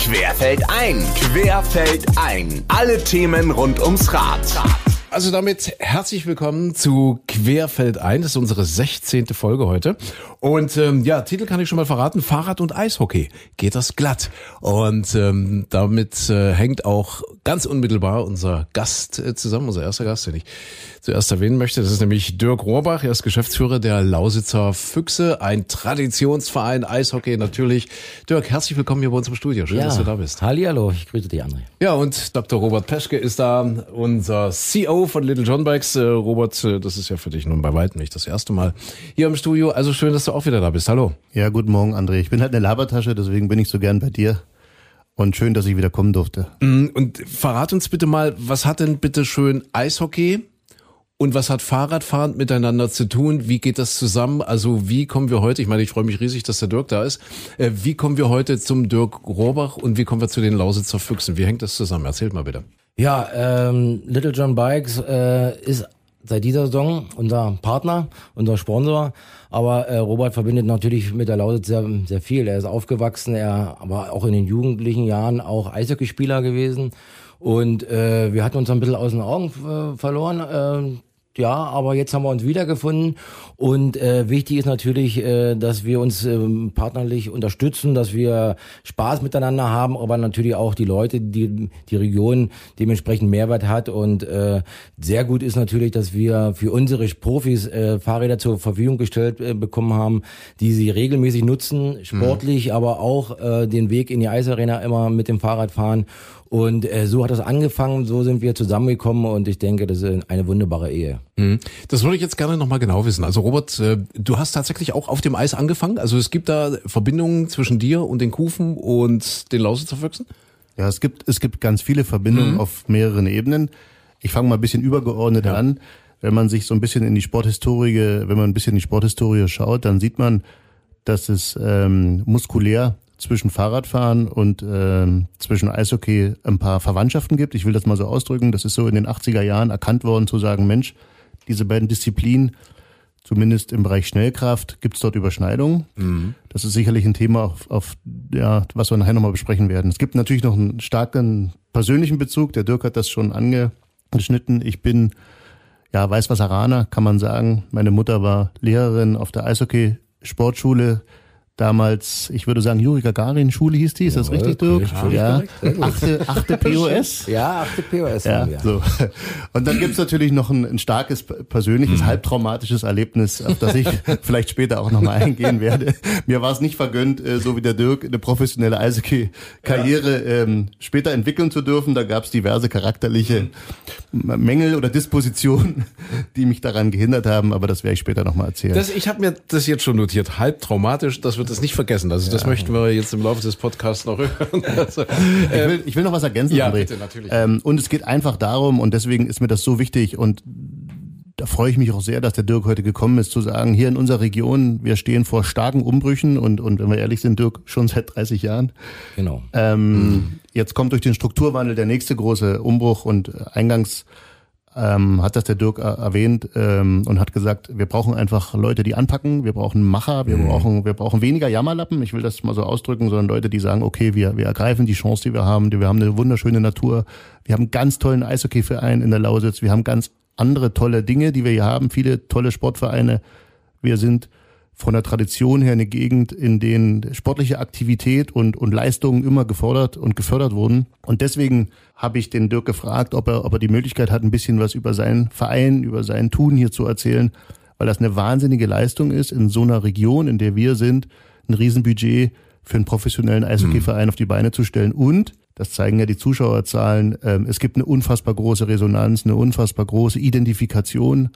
Querfeld ein, Querfeld ein. Alle Themen rund ums Rad. Also damit herzlich willkommen zu Querfeld ein. Das ist unsere 16. Folge heute. Und ähm, ja, Titel kann ich schon mal verraten. Fahrrad und Eishockey. Geht das glatt? Und ähm, damit äh, hängt auch ganz unmittelbar unser Gast äh, zusammen, unser erster Gast, den ich zuerst erwähnen möchte. Das ist nämlich Dirk Rohrbach. Er ist Geschäftsführer der Lausitzer Füchse, ein Traditionsverein Eishockey natürlich. Dirk, herzlich willkommen hier bei uns im Studio. Schön, Ja. dass du da bist. Hallihallo, ich grüße dich, André. Ja, und Dr. Robert Peschke ist da, unser CEO von Little John Bikes. Äh, Robert, äh, das ist ja für dich nun bei weitem nicht das erste Mal hier im Studio. Also schön, dass du auch wieder da bist. Hallo. Ja, guten Morgen, André. Ich bin halt eine Labertasche, deswegen bin ich so gern bei dir. Und schön, dass ich wieder kommen durfte. Mm, Und verrat uns bitte mal, was hat denn bitte schön Eishockey und was hat Fahrradfahren miteinander zu tun? Wie geht das zusammen? Also wie kommen wir heute, ich meine, ich freue mich riesig, dass der Dirk da ist. Äh, Wie kommen wir heute zum Dirk Rohrbach und wie kommen wir zu den Lausitzer Füchsen? Wie hängt das zusammen? Erzählt mal bitte. Ja, ähm, Little John Bikes äh, ist seit dieser Saison unser Partner, unser Sponsor. Aber äh, Robert verbindet natürlich mit der Lausitz sehr, sehr viel. Er ist aufgewachsen, er war auch in den jugendlichen Jahren auch Eishockeyspieler gewesen. Und äh, wir hatten uns ein bisschen aus den Augen äh, verloren. Äh, ja, aber jetzt haben wir uns wiedergefunden. Und äh, wichtig ist natürlich, äh, dass wir uns ähm, partnerlich unterstützen, dass wir Spaß miteinander haben, aber natürlich auch die Leute, die die Region dementsprechend Mehrwert hat. Und äh, sehr gut ist natürlich, dass wir für unsere Profis äh, Fahrräder zur Verfügung gestellt äh, bekommen haben, die sie regelmäßig nutzen, sportlich, aber auch äh, den Weg in die Eisarena immer mit dem Fahrrad fahren und äh, so hat das angefangen, so sind wir zusammengekommen und ich denke, das ist eine wunderbare Ehe. Mhm. Das würde ich jetzt gerne nochmal genau wissen. Also Robert, äh, du hast tatsächlich auch auf dem Eis angefangen. Also es gibt da Verbindungen zwischen dir und den Kufen und den Lausitzer Füchsen? Ja, es gibt, es gibt ganz viele Verbindungen auf mehreren Ebenen. Ich fange mal ein bisschen übergeordnet an. Wenn man sich so ein bisschen in die Sporthistorie, wenn man ein bisschen in die Sporthistorie schaut, dann sieht man, dass es ähm, muskulär zwischen Fahrradfahren und ähm, zwischen Eishockey ein paar Verwandtschaften gibt. Ich will das mal so ausdrücken. Das ist so in den 80er Jahren erkannt worden zu sagen, Mensch, diese beiden Disziplinen, zumindest im Bereich Schnellkraft, gibt es dort Überschneidungen. Das ist sicherlich ein Thema, auf, auf ja, was wir nachher nochmal besprechen werden. Es gibt natürlich noch einen starken persönlichen Bezug. Der Dirk hat das schon angeschnitten. Ich bin ja Weißwasseraner, kann man sagen. Meine Mutter war Lehrerin auf der Eishockey-Sportschule. Damals, ich würde sagen, Juri Gagarin Schule hieß die, ist das Jawohl, richtig, Dirk? ja. gut. Achte, achte POS. Ja, achte POS Ja, wir. so. Und dann gibt's natürlich noch ein, ein starkes persönliches, halbtraumatisches Erlebnis, auf das ich vielleicht später auch nochmal eingehen werde. Mir war es nicht vergönnt, äh, so wie der Dirk, eine professionelle Eishockey-Karriere ähm, später entwickeln zu dürfen. Da gab's diverse charakterliche Mängel oder Dispositionen, die mich daran gehindert haben, aber das werde ich später nochmal erzählen. Das, ich habe mir das jetzt schon notiert. Halb traumatisch, das wird es nicht vergessen. Also das möchten wir jetzt im Laufe des Podcasts noch hören. Also, Ich will, ich will noch was ergänzen, ja, André. bitte, natürlich. Ähm, und es geht einfach darum, und deswegen ist mir das so wichtig und da freue ich mich auch sehr, dass der Dirk heute gekommen ist, zu sagen, hier in unserer Region, wir stehen vor starken Umbrüchen und, und wenn wir ehrlich sind, Dirk, schon seit 30 Jahren. Genau. Ähm, Jetzt kommt durch den Strukturwandel der nächste große Umbruch und eingangs ähm, hat das der Dirk er- erwähnt ähm, und hat gesagt, wir brauchen einfach Leute, die anpacken, wir brauchen Macher, wir brauchen wir brauchen weniger Jammerlappen, ich will das mal so ausdrücken, sondern Leute, die sagen, okay, wir wir ergreifen die Chance, die wir haben, wir haben eine wunderschöne Natur, wir haben einen ganz tollen Eishockeyverein in der Lausitz, wir haben ganz andere tolle Dinge, die wir hier haben, viele tolle Sportvereine, wir sind von der Tradition her eine Gegend, in denen sportliche Aktivität und, und Leistungen immer gefordert und gefördert wurden. Und deswegen habe ich den Dirk gefragt, ob er, ob er die Möglichkeit hat, ein bisschen was über seinen Verein, über sein Tun hier zu erzählen, weil das eine wahnsinnige Leistung ist, in so einer Region, in der wir sind, ein Riesenbudget für einen professionellen Eishockeyverein auf die Beine zu stellen. Und, das zeigen ja die Zuschauerzahlen, ähm, es gibt eine unfassbar große Resonanz, eine unfassbar große Identifikation.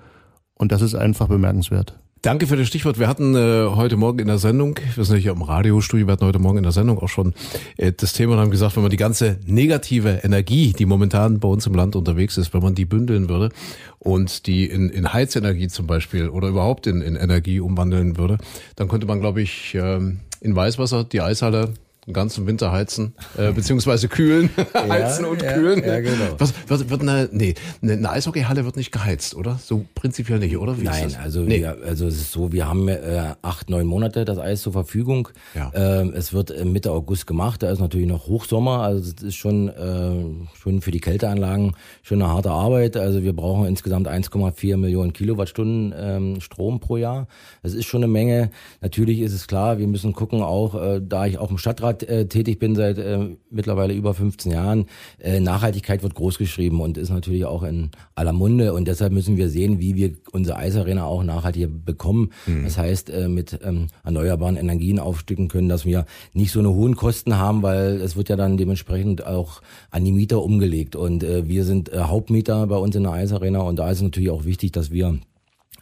Und das ist einfach bemerkenswert. Danke für das Stichwort. Wir hatten äh, heute Morgen in der Sendung, wir sind ja hier im Radiostudio, wir hatten heute Morgen in der Sendung auch schon äh, das Thema und haben gesagt, wenn man die ganze negative Energie, die momentan bei uns im Land unterwegs ist, wenn man die bündeln würde und die in, in Heizenergie zum Beispiel oder überhaupt in, in Energie umwandeln würde, dann könnte man, glaube ich, ähm, in Weißwasser die Eishalle den ganzen Winter heizen, äh, beziehungsweise kühlen, heizen und ja, kühlen. ja, genau. Was wird, wird eine, nee, eine, Eishockeyhalle wird nicht geheizt, oder? So prinzipiell nicht, oder? Wie Nein, ist das? also nee. wir, also es ist so, wir haben äh, acht, neun Monate das Eis zur Verfügung. Ja. Ähm, es wird äh, Mitte August gemacht, da ist natürlich noch Hochsommer, also es ist schon äh, schon für die Kälteanlagen schon eine harte Arbeit. Also wir brauchen insgesamt 1,4 Millionen Kilowattstunden ähm, Strom pro Jahr. Das ist schon eine Menge. Natürlich ist es klar, wir müssen gucken, auch äh, da ich auch im Stadtrat äh, tätig bin seit äh, mittlerweile über 15 Jahren, äh, Nachhaltigkeit wird groß geschrieben und ist natürlich auch in aller Munde. Und deshalb müssen wir sehen, wie wir unsere Eisarena auch nachhaltig bekommen. Das heißt, äh, mit ähm, erneuerbaren Energien aufstücken können, dass wir nicht so eine hohen Kosten haben, weil es wird ja dann dementsprechend auch an die Mieter umgelegt. Und äh, wir sind äh, Hauptmieter bei uns in der Eisarena. Und da ist es natürlich auch wichtig, dass wir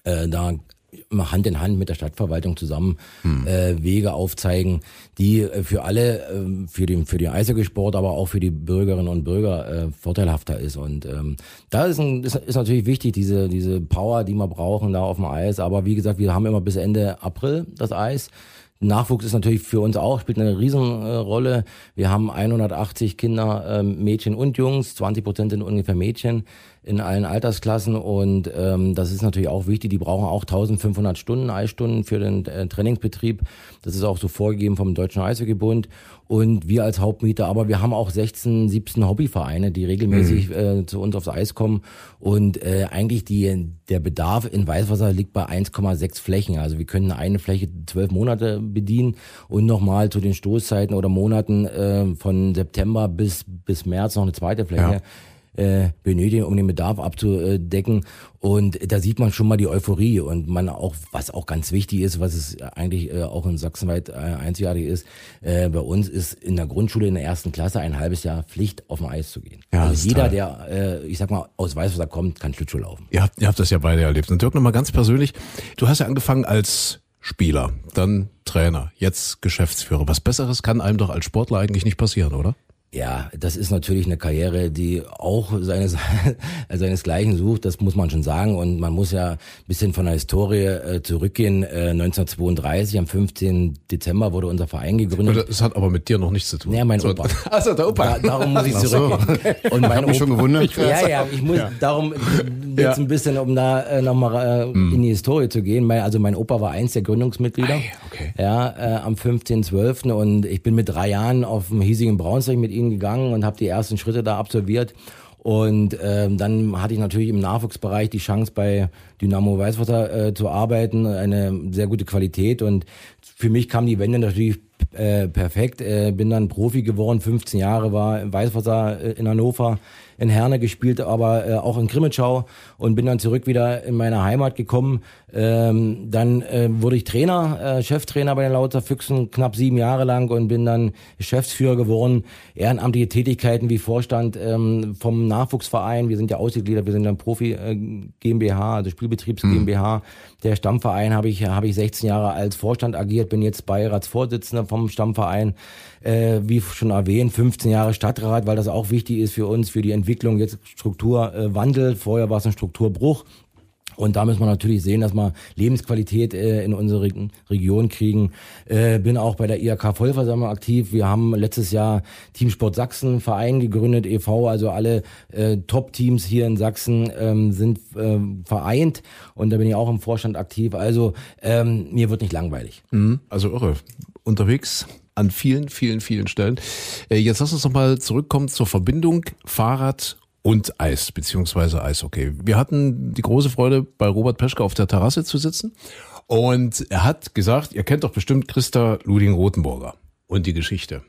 äh, da Hand in Hand mit der Stadtverwaltung zusammen äh, Wege aufzeigen, die äh, für alle, äh, für den für den Eishockeysport, aber auch für die Bürgerinnen und Bürger äh, vorteilhafter ist. Und ähm, da ist, ein, ist, ist natürlich wichtig diese diese Power, die wir brauchen da auf dem Eis. Aber wie gesagt, wir haben immer bis Ende April das Eis. Nachwuchs ist natürlich für uns auch, spielt eine Riesenrolle. Wir haben 180 Kinder, ähm, Mädchen und Jungs, 20 Prozent sind ungefähr Mädchen in allen Altersklassen und ähm, das ist natürlich auch wichtig. Die brauchen auch 1500 Stunden, Eisstunden für den äh, Trainingsbetrieb. Das ist auch so vorgegeben vom Deutschen Eishockeybund und wir als Hauptmieter, aber wir haben auch 16, 17 Hobbyvereine, die regelmäßig äh, zu uns aufs Eis kommen und äh, eigentlich die der Bedarf in Weißwasser liegt bei 1,6 Flächen. Also wir können eine Fläche zwölf Monate bedienen und nochmal zu den Stoßzeiten oder Monaten äh, von September bis bis März noch eine zweite Fläche. Äh, benötigen, um den Bedarf abzudecken. Und da sieht man schon mal die Euphorie und man auch, was auch ganz wichtig ist, was es eigentlich äh, auch in Sachsenweit äh, einzigartig ist, äh, bei uns ist in der Grundschule in der ersten Klasse ein halbes Jahr Pflicht, auf dem Eis zu gehen. Ja, also jeder, toll. der, äh, ich sag mal, aus Weißwasser kommt, kann Schlittschuh laufen. Ihr habt, ihr habt das ja beide erlebt. Und Dirk, nochmal ganz persönlich, du hast ja angefangen als Spieler, dann Trainer, jetzt Geschäftsführer. Was Besseres kann einem doch als Sportler eigentlich nicht passieren, oder? Ja, das ist natürlich eine Karriere, die auch seines, seinesgleichen sucht, das muss man schon sagen. Und man muss ja ein bisschen von der Historie äh, zurückgehen. Äh, 1932, am 15. Dezember wurde unser Verein gegründet. Das hat aber mit dir noch nichts zu tun. Ja, mein So- Opa. Also der Opa. Da, darum muss ich Ach so. zurückgehen. Und mein Hab mich schon gewundert. Ja, ja, ich muss darum jetzt ein bisschen, um da äh, nochmal äh, in die Historie zu gehen. Mein, also mein Opa war eins der Gründungsmitglieder. Ei, okay. Ja, äh, am 15.12. und ich bin mit drei Jahren auf dem hiesigen Braunschweig mit ihnen gegangen und habe die ersten Schritte da absolviert. Und ähm, dann hatte ich natürlich im Nachwuchsbereich die Chance bei Dynamo Weißwasser äh, zu arbeiten, eine sehr gute Qualität und für mich kam die Wende natürlich äh, perfekt. Äh, bin dann Profi geworden, 15 Jahre war Weißwasser äh, in Hannover, in Herne gespielt, aber äh, auch in Grimmitschau und bin dann zurück wieder in meine Heimat gekommen. Ähm, dann äh, wurde ich Trainer, äh, Cheftrainer bei den Lauter Füchsen, knapp sieben Jahre lang und bin dann Geschäftsführer geworden. Ehrenamtliche Tätigkeiten wie Vorstand ähm, vom Nachwuchsverein. Wir sind ja ausgegliedert, wir sind dann Profi äh, GmbH, also Spielbetriebs GmbH. Der Stammverein habe ich habe ich 16 Jahre als Vorstand agiert, bin jetzt Beiratsvorsitzender vom Stammverein. Äh, wie schon erwähnt, 15 Jahre Stadtrat, weil das auch wichtig ist für uns, für die Entwicklung jetzt Strukturwandel. Vorher war es ein Strukturbruch. Und da müssen wir natürlich sehen, dass wir Lebensqualität äh, in unsere Reg- Region kriegen. Äh, bin auch bei der IHK Vollversammlung aktiv. Wir haben letztes Jahr Teamsport Sachsen Verein gegründet, e.V. Also alle äh, Top-Teams hier in Sachsen ähm, sind äh, vereint und da bin ich auch im Vorstand aktiv. Also ähm, mir wird nicht langweilig. Mhm. Also irre. Unterwegs an vielen, vielen, vielen Stellen. Äh, Jetzt lass uns noch mal zurückkommen zur Verbindung Fahrrad und Eis, beziehungsweise Eishockey. Wir hatten die große Freude, bei Robert Peschke auf der Terrasse zu sitzen. Und er hat gesagt, ihr kennt doch bestimmt Christa Luding-Rothenburger und die Geschichte.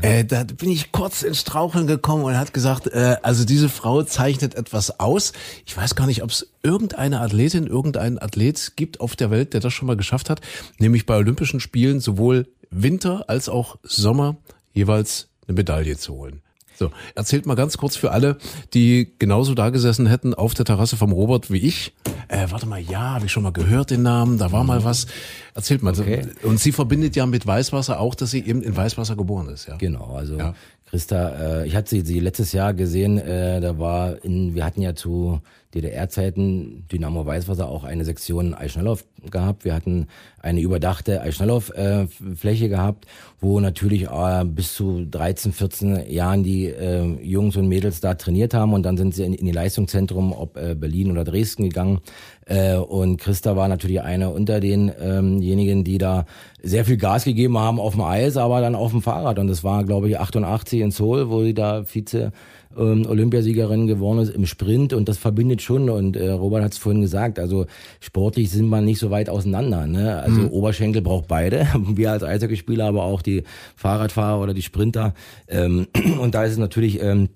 Äh, da bin ich kurz ins Straucheln gekommen und hat gesagt, äh, also diese Frau zeichnet etwas aus. Ich weiß gar nicht, ob es irgendeine Athletin, irgendeinen Athlet gibt auf der Welt, der das schon mal geschafft hat, nämlich bei Olympischen Spielen sowohl Winter als auch Sommer jeweils eine Medaille zu holen. So, erzählt mal ganz kurz für alle, die genauso da gesessen hätten auf der Terrasse vom Robert wie ich. Äh, warte mal, ja, habe ich schon mal gehört den Namen, da war mal was. Erzählt mal. Okay. Und sie verbindet ja mit Weißwasser auch, dass sie eben in Weißwasser geboren ist, ja. Genau, also Ja. Christa, äh, ich hatte sie, sie letztes Jahr gesehen, äh, da war in, wir hatten ja zu DDR-Zeiten, Dynamo Weißwasser, auch eine Sektion Eisschnelllauf gehabt. Wir hatten eine überdachte Eisschnelllauf-Fläche gehabt, wo natürlich äh, bis zu 13, 14 Jahren die äh, Jungs und Mädels da trainiert haben und dann sind sie in, die Leistungszentrum, ob äh, Berlin oder Dresden gegangen. Äh, und Christa war natürlich eine unter denjenigen, die da sehr viel Gas gegeben haben auf dem Eis, aber dann auf dem Fahrrad. Und das war, glaube ich, 88 in Seoul, wo sie da Vize ähm, Olympiasiegerin geworden ist im Sprint und das verbindet schon und äh, Robert hat es vorhin gesagt, also sportlich sind wir nicht so weit auseinander. Ne? Also mhm. Oberschenkel braucht beide, wir als Eishockeyspieler, aber auch die Fahrradfahrer oder die Sprinter ähm, und da ist es natürlich ähm,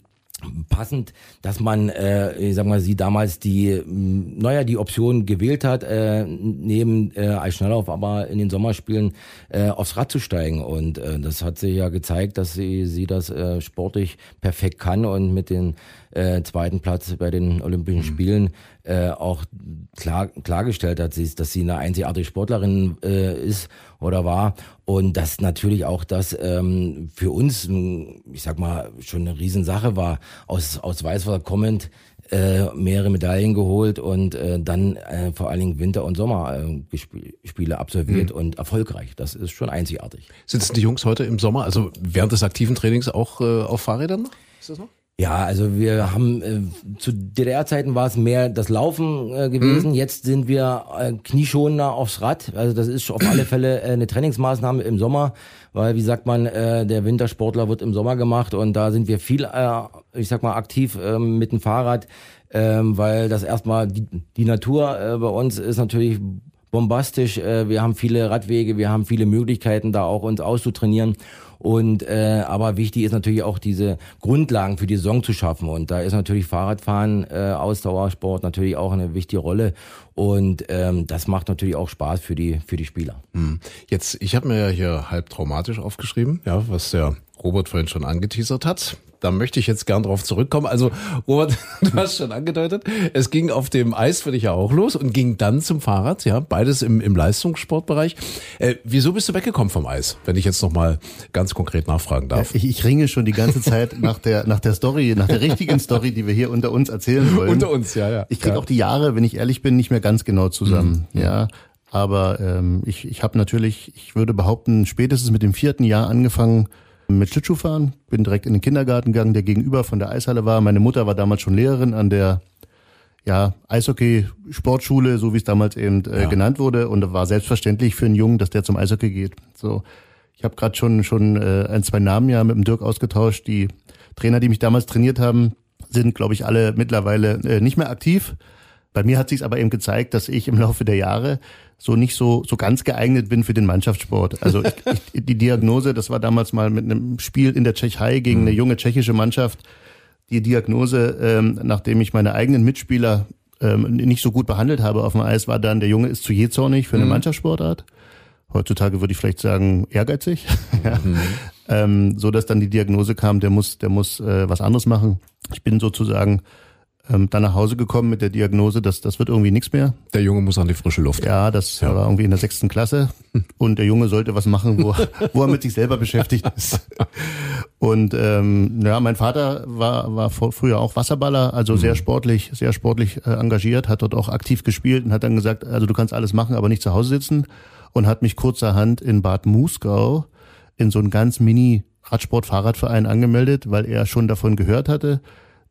passend, dass man, äh, ich sag mal, sie damals die, naja, die Option gewählt hat, äh, neben äh, Eisschnelllauf, aber in den Sommerspielen äh, aufs Rad zu steigen. Und äh, das hat sich ja gezeigt, dass sie, sie das äh, sportlich perfekt kann und mit den äh, zweiten Platz bei den Olympischen mhm. Spielen äh, auch klar, klargestellt hat, dass sie eine einzigartige Sportlerin äh, ist oder war und dass natürlich auch das ähm, für uns, ich sag mal, schon eine Riesensache war, aus, aus Weißwasser kommend äh, mehrere Medaillen geholt und äh, dann äh, vor allen Dingen Winter- und Sommerspiele äh, absolviert mhm. und erfolgreich. Das ist schon einzigartig. Sitzen die Jungs heute im Sommer, also während des aktiven Trainings auch äh, auf Fahrrädern? Ist das noch? Ja, also wir haben äh, zu DDR-Zeiten war es mehr das Laufen äh, gewesen. Mhm. Jetzt sind wir äh, knieschonender aufs Rad. Also das ist auf alle Fälle äh, eine Trainingsmaßnahme im Sommer, weil wie sagt man, äh, der Wintersportler wird im Sommer gemacht und da sind wir viel, äh, ich sag mal, aktiv äh, mit dem Fahrrad, äh, weil das erstmal die, die Natur äh, bei uns ist natürlich bombastisch. Äh, wir haben viele Radwege, wir haben viele Möglichkeiten, da auch uns auszutrainieren. Und äh, aber wichtig ist natürlich auch diese Grundlagen für die Saison zu schaffen. Und da ist natürlich Fahrradfahren, äh, Ausdauersport natürlich auch eine wichtige Rolle. Und ähm, das macht natürlich auch Spaß für die für die Spieler. Hm. Jetzt, ich habe mir ja hier halb traumatisch aufgeschrieben, ja, was der Robert vorhin schon angeteasert hat da möchte ich jetzt gern drauf zurückkommen. Also, Robert, du hast schon angedeutet, es ging auf dem Eis für dich ja auch los und ging dann zum Fahrrad, ja, beides im, im Leistungssportbereich. Äh, wieso bist du weggekommen vom Eis, wenn ich jetzt nochmal ganz konkret nachfragen darf? Ich, ich ringe schon die ganze Zeit nach der, nach der Story, nach der richtigen Story, die wir hier unter uns erzählen wollen. Unter uns, ja, ja. Ich kriege ja. auch die Jahre, wenn ich ehrlich bin, nicht mehr ganz genau zusammen, mhm. ja. Aber ähm, ich, ich habe natürlich, ich würde behaupten, spätestens mit dem vierten Jahr angefangen, mit Schlittschuhfahren, bin direkt in den Kindergarten gegangen, der gegenüber von der Eishalle war. Meine Mutter war damals schon Lehrerin an der ja, Eishockey-Sportschule, so wie es damals eben äh, ja. genannt wurde. Und war selbstverständlich für einen Jungen, dass der zum Eishockey geht. So, ich habe gerade schon schon äh, ein, zwei Namen ja mit dem Dirk ausgetauscht. Die Trainer, die mich damals trainiert haben, sind, glaube ich, alle mittlerweile äh, nicht mehr aktiv. Bei mir hat sich aber eben gezeigt, dass ich im Laufe der Jahre so nicht so so ganz geeignet bin für den Mannschaftssport. Also ich, ich, die Diagnose, das war damals mal mit einem Spiel in der Tschechei gegen eine junge tschechische Mannschaft. Die Diagnose, ähm, nachdem ich meine eigenen Mitspieler ähm, nicht so gut behandelt habe auf dem Eis, war dann, der Junge ist zu jähzornig für eine mhm. Mannschaftssportart. Heutzutage würde ich vielleicht sagen ehrgeizig, ja. mhm. ähm, so dass dann die Diagnose kam, der muss, der muss äh, was anderes machen. Ich bin sozusagen ähm, dann nach Hause gekommen mit der Diagnose, dass das wird irgendwie nichts mehr. Der Junge muss an die frische Luft. Ja, das ja. war irgendwie in der sechsten Klasse und der Junge sollte was machen, wo, wo er mit sich selber beschäftigt ist. Und ähm, ja, mein Vater war war früher auch Wasserballer, also mhm. sehr sportlich, sehr sportlich äh, engagiert, hat dort auch aktiv gespielt und hat dann gesagt, also du kannst alles machen, aber nicht zu Hause sitzen und hat mich kurzerhand in Bad Muskau in so einen ganz mini Radsport-Fahrradverein angemeldet, weil er schon davon gehört hatte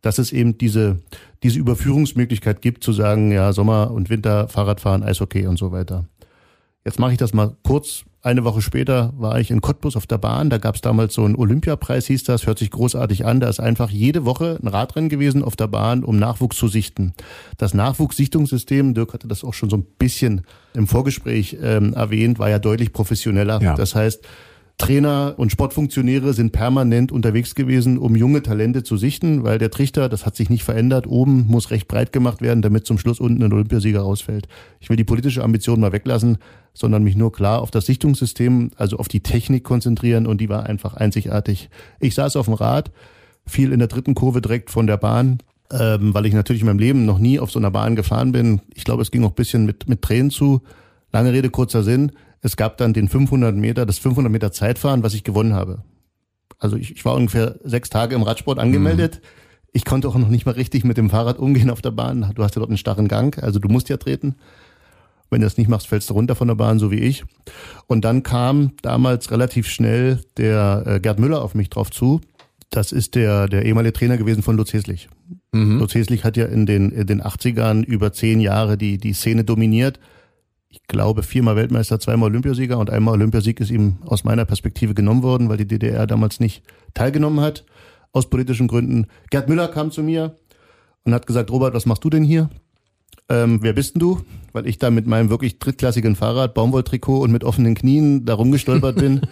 dass es eben diese, diese Überführungsmöglichkeit gibt, zu sagen, ja, Sommer und Winter, Fahrradfahren, Eishockey und so weiter. Jetzt mache ich das mal kurz. Eine Woche später war ich in Cottbus auf der Bahn. Da gab es damals so einen Olympiapreis, hieß das. Hört sich großartig an. Da ist einfach jede Woche ein Radrennen gewesen auf der Bahn, um Nachwuchs zu sichten. Das Nachwuchssichtungssystem, Dirk hatte das auch schon so ein bisschen im Vorgespräch ähm, erwähnt, war ja deutlich professioneller. Ja. Das heißt, Trainer und Sportfunktionäre sind permanent unterwegs gewesen, um junge Talente zu sichten, weil der Trichter, das hat sich nicht verändert, oben muss recht breit gemacht werden, damit zum Schluss unten ein Olympiasieger rausfällt. Ich will die politische Ambition mal weglassen, sondern mich nur klar auf das Sichtungssystem, also auf die Technik konzentrieren und die war einfach einzigartig. Ich saß auf dem Rad, fiel in der dritten Kurve direkt von der Bahn, ähm, weil ich natürlich in meinem Leben noch nie auf so einer Bahn gefahren bin. Ich glaube, es ging auch bisschen mit, mit Tränen zu. Lange Rede, kurzer Sinn. Es gab dann den 500 Meter, das 500 Meter Zeitfahren, was ich gewonnen habe. Also ich, ich war ungefähr sechs Tage im Radsport angemeldet. Mhm. Ich konnte auch noch nicht mal richtig mit dem Fahrrad umgehen auf der Bahn. Du hast ja dort einen starren Gang, also du musst ja treten. Wenn du das nicht machst, fällst du runter von der Bahn, so wie ich. Und dann kam damals relativ schnell der äh, Gerd Müller auf mich drauf zu. Das ist der, der ehemalige Trainer gewesen von Lutz Heslich. Mhm. Lutz Heslich hat ja in den, in den 80ern über zehn Jahre die, die Szene dominiert. Ich glaube, viermal Weltmeister, zweimal Olympiasieger und einmal Olympiasieg ist ihm aus meiner Perspektive genommen worden, weil die DDR damals nicht teilgenommen hat, aus politischen Gründen. Gerd Müller kam zu mir und hat gesagt, Robert, was machst du denn hier? ähm, wer bist denn du? Weil ich da mit meinem wirklich drittklassigen Fahrrad, Baumwolltrikot und mit offenen Knien da rumgestolpert bin.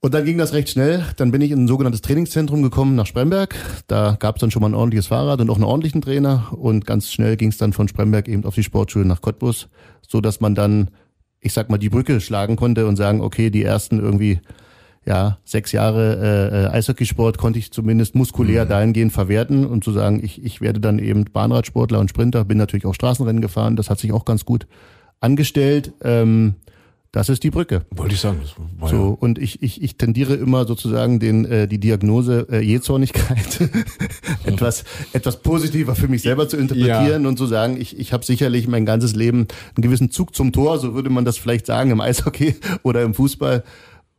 Und dann ging das recht schnell. Dann bin ich in ein sogenanntes Trainingszentrum gekommen nach Spremberg. Da gab es dann schon mal ein ordentliches Fahrrad und auch einen ordentlichen Trainer. Und ganz schnell ging es dann von Spremberg eben auf die Sportschule nach Cottbus, so dass man dann, ich sag mal, die Brücke schlagen konnte und sagen, okay, die ersten irgendwie ja, sechs Jahre äh, Eishockeysport konnte ich zumindest muskulär mhm. dahingehend verwerten und zu sagen, ich, ich werde dann eben Bahnradsportler und Sprinter, bin natürlich auch Straßenrennen gefahren, das hat sich auch ganz gut angestellt. Ähm, das ist die Brücke. Wollte ich sagen. so ja. und ich, ich, ich tendiere immer sozusagen den äh, die Diagnose äh, Jezornigkeit etwas etwas positiver für mich selber zu interpretieren ja. und zu sagen, ich, ich habe sicherlich mein ganzes Leben einen gewissen Zug zum Tor, so würde man das vielleicht sagen im Eishockey oder im Fußball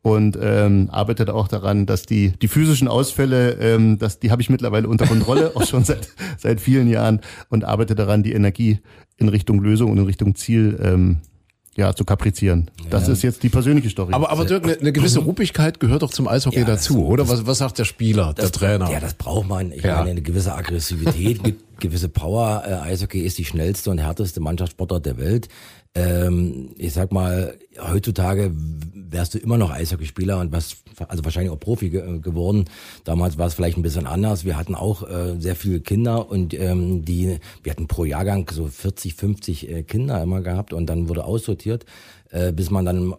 und ähm, arbeitet auch daran, dass die die physischen Ausfälle, ähm, dass die habe ich mittlerweile unter Kontrolle, auch schon seit seit vielen Jahren und arbeite daran, die Energie in Richtung Lösung und in Richtung Ziel ähm, ja, zu kaprizieren. Das ja. ist jetzt die persönliche Story. Aber, aber Dirk, eine, eine gewisse Ruppigkeit gehört doch zum Eishockey ja, dazu, oder? Was, was sagt der Spieler, das, der Trainer? Ja, das braucht man. Ich ja. meine, eine gewisse Aggressivität, gewisse Power. Äh, Eishockey ist die schnellste und härteste Mannschaftssportart der Welt. Ähm, ich sag mal, heutzutage wärst du immer noch Eishockeyspieler und was also wahrscheinlich auch Profi ge geworden. Damals war es vielleicht ein bisschen anders. Wir hatten auch äh, sehr viele Kinder und ähm, die wir hatten pro Jahrgang so 40, 50 äh, Kinder immer gehabt und dann wurde aussortiert, äh, bis man dann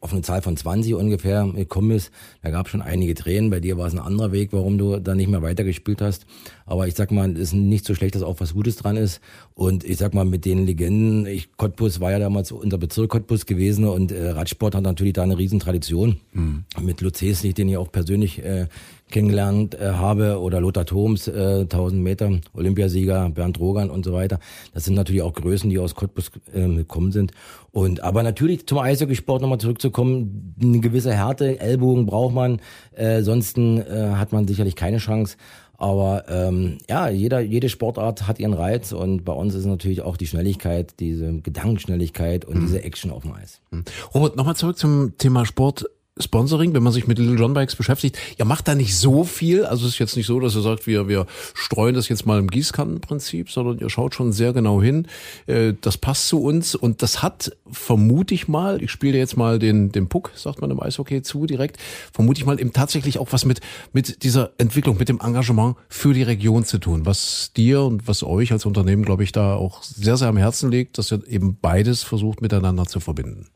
auf eine Zahl von 20 ungefähr gekommen ist. Da gab es schon einige Tränen. Bei dir war es ein anderer Weg, warum du da nicht mehr weitergespielt hast. Aber ich sag mal, es ist nicht so schlecht, dass auch was Gutes dran ist. Und ich sag mal, mit den Legenden, ich, Cottbus war ja damals unser Bezirk Cottbus gewesen und äh, Radsport hat natürlich da eine Riesentradition. Mhm. Mit Lutz Heslich, den ich auch persönlich äh, kennengelernt äh, habe oder Lothar Thoms, äh, 1000 Meter Olympiasieger, Bernd Rogan und so weiter. Das sind natürlich auch Größen, die aus Cottbus äh, gekommen sind. Und aber natürlich zum Eishockeysport nochmal zurückzukommen, eine gewisse Härte, Ellbogen braucht man, äh, sonst äh, hat man sicherlich keine Chance. Aber ähm, ja, jeder, jede Sportart hat ihren Reiz und bei uns ist natürlich auch die Schnelligkeit, diese Gedankenschnelligkeit und mhm. diese Action auf dem Eis. Mhm. Robert, nochmal zurück zum Thema Sport. Sponsoring, wenn man sich mit Little John Bikes beschäftigt, ihr macht da nicht so viel. Also es ist jetzt nicht so, dass ihr sagt, wir, wir streuen das jetzt mal im Gießkannenprinzip, sondern ihr schaut schon sehr genau hin. Äh, das passt zu uns und das hat, vermute ich mal, ich spiele jetzt mal den, den Puck, sagt man im Eishockey zu direkt, vermute ich mal eben tatsächlich auch was mit, mit dieser Entwicklung, mit dem Engagement für die Region zu tun, was dir und was euch als Unternehmen, glaube ich, da auch sehr, sehr am Herzen liegt, dass ihr eben beides versucht miteinander zu verbinden.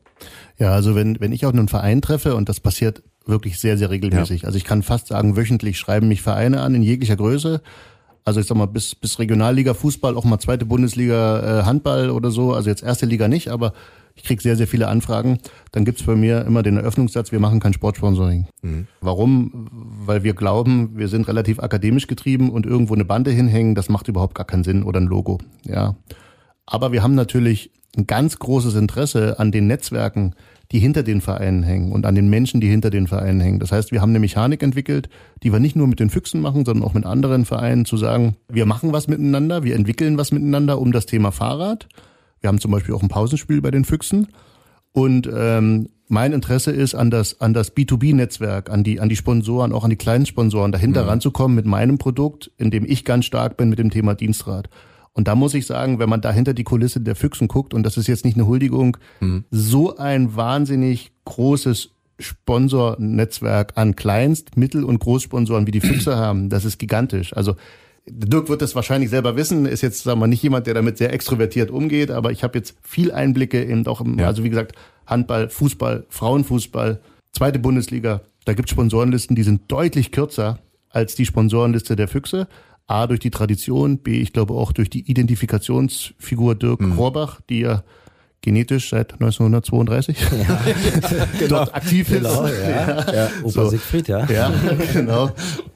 Ja, also wenn, wenn ich auch einen Verein treffe und das passiert wirklich sehr, sehr regelmäßig. Ja. Also ich kann fast sagen, wöchentlich schreiben mich Vereine an in jeglicher Größe. Also ich sag mal, bis, bis Regionalliga Fußball, auch mal zweite Bundesliga äh, Handball oder so. Also jetzt erste Liga nicht, aber ich krieg sehr, sehr viele Anfragen. Dann gibt's bei mir immer den Eröffnungssatz, wir machen kein Sportsponsoring. Mhm. Warum? Weil wir glauben, wir sind relativ akademisch getrieben und irgendwo eine Bande hinhängen, das macht überhaupt gar keinen Sinn oder ein Logo. Ja. Aber wir haben natürlich ein ganz großes Interesse an den Netzwerken, die hinter den Vereinen hängen und an den Menschen, die hinter den Vereinen hängen. Das heißt, wir haben eine Mechanik entwickelt, die wir nicht nur mit den Füchsen machen, sondern auch mit anderen Vereinen zu sagen, wir machen was miteinander, wir entwickeln was miteinander um das Thema Fahrrad. Wir haben zum Beispiel auch ein Pausenspiel bei den Füchsen. Und ähm, mein Interesse ist, an das, an das B2B-Netzwerk, an die, an die Sponsoren, auch an die kleinen Sponsoren dahinter mhm. ranzukommen mit meinem Produkt, in dem ich ganz stark bin mit dem Thema Dienstrad. Und da muss ich sagen, wenn man da hinter die Kulisse der Füchsen guckt, und das ist jetzt nicht eine Huldigung, mhm. so ein wahnsinnig großes Sponsornetzwerk an Kleinst-, Mittel- und Großsponsoren wie die Füchse haben, das ist gigantisch. Also Dirk wird das wahrscheinlich selber wissen, ist jetzt sagen wir nicht jemand, der damit sehr extrovertiert umgeht, aber ich habe jetzt viel Einblicke in auch im, ja. also wie gesagt, Handball, Fußball, Frauenfußball, zweite Bundesliga. Da gibt Sponsorenlisten, die sind deutlich kürzer als die Sponsorenliste der Füchse. A, durch die Tradition, B, ich glaube auch durch die Identifikationsfigur Dirk mhm. Rohrbach, die ja genetisch seit 1932 ja. genau. dort aktiv ist. Genau, ja. ja. Opa so. Siegfried, ja. Ja, genau.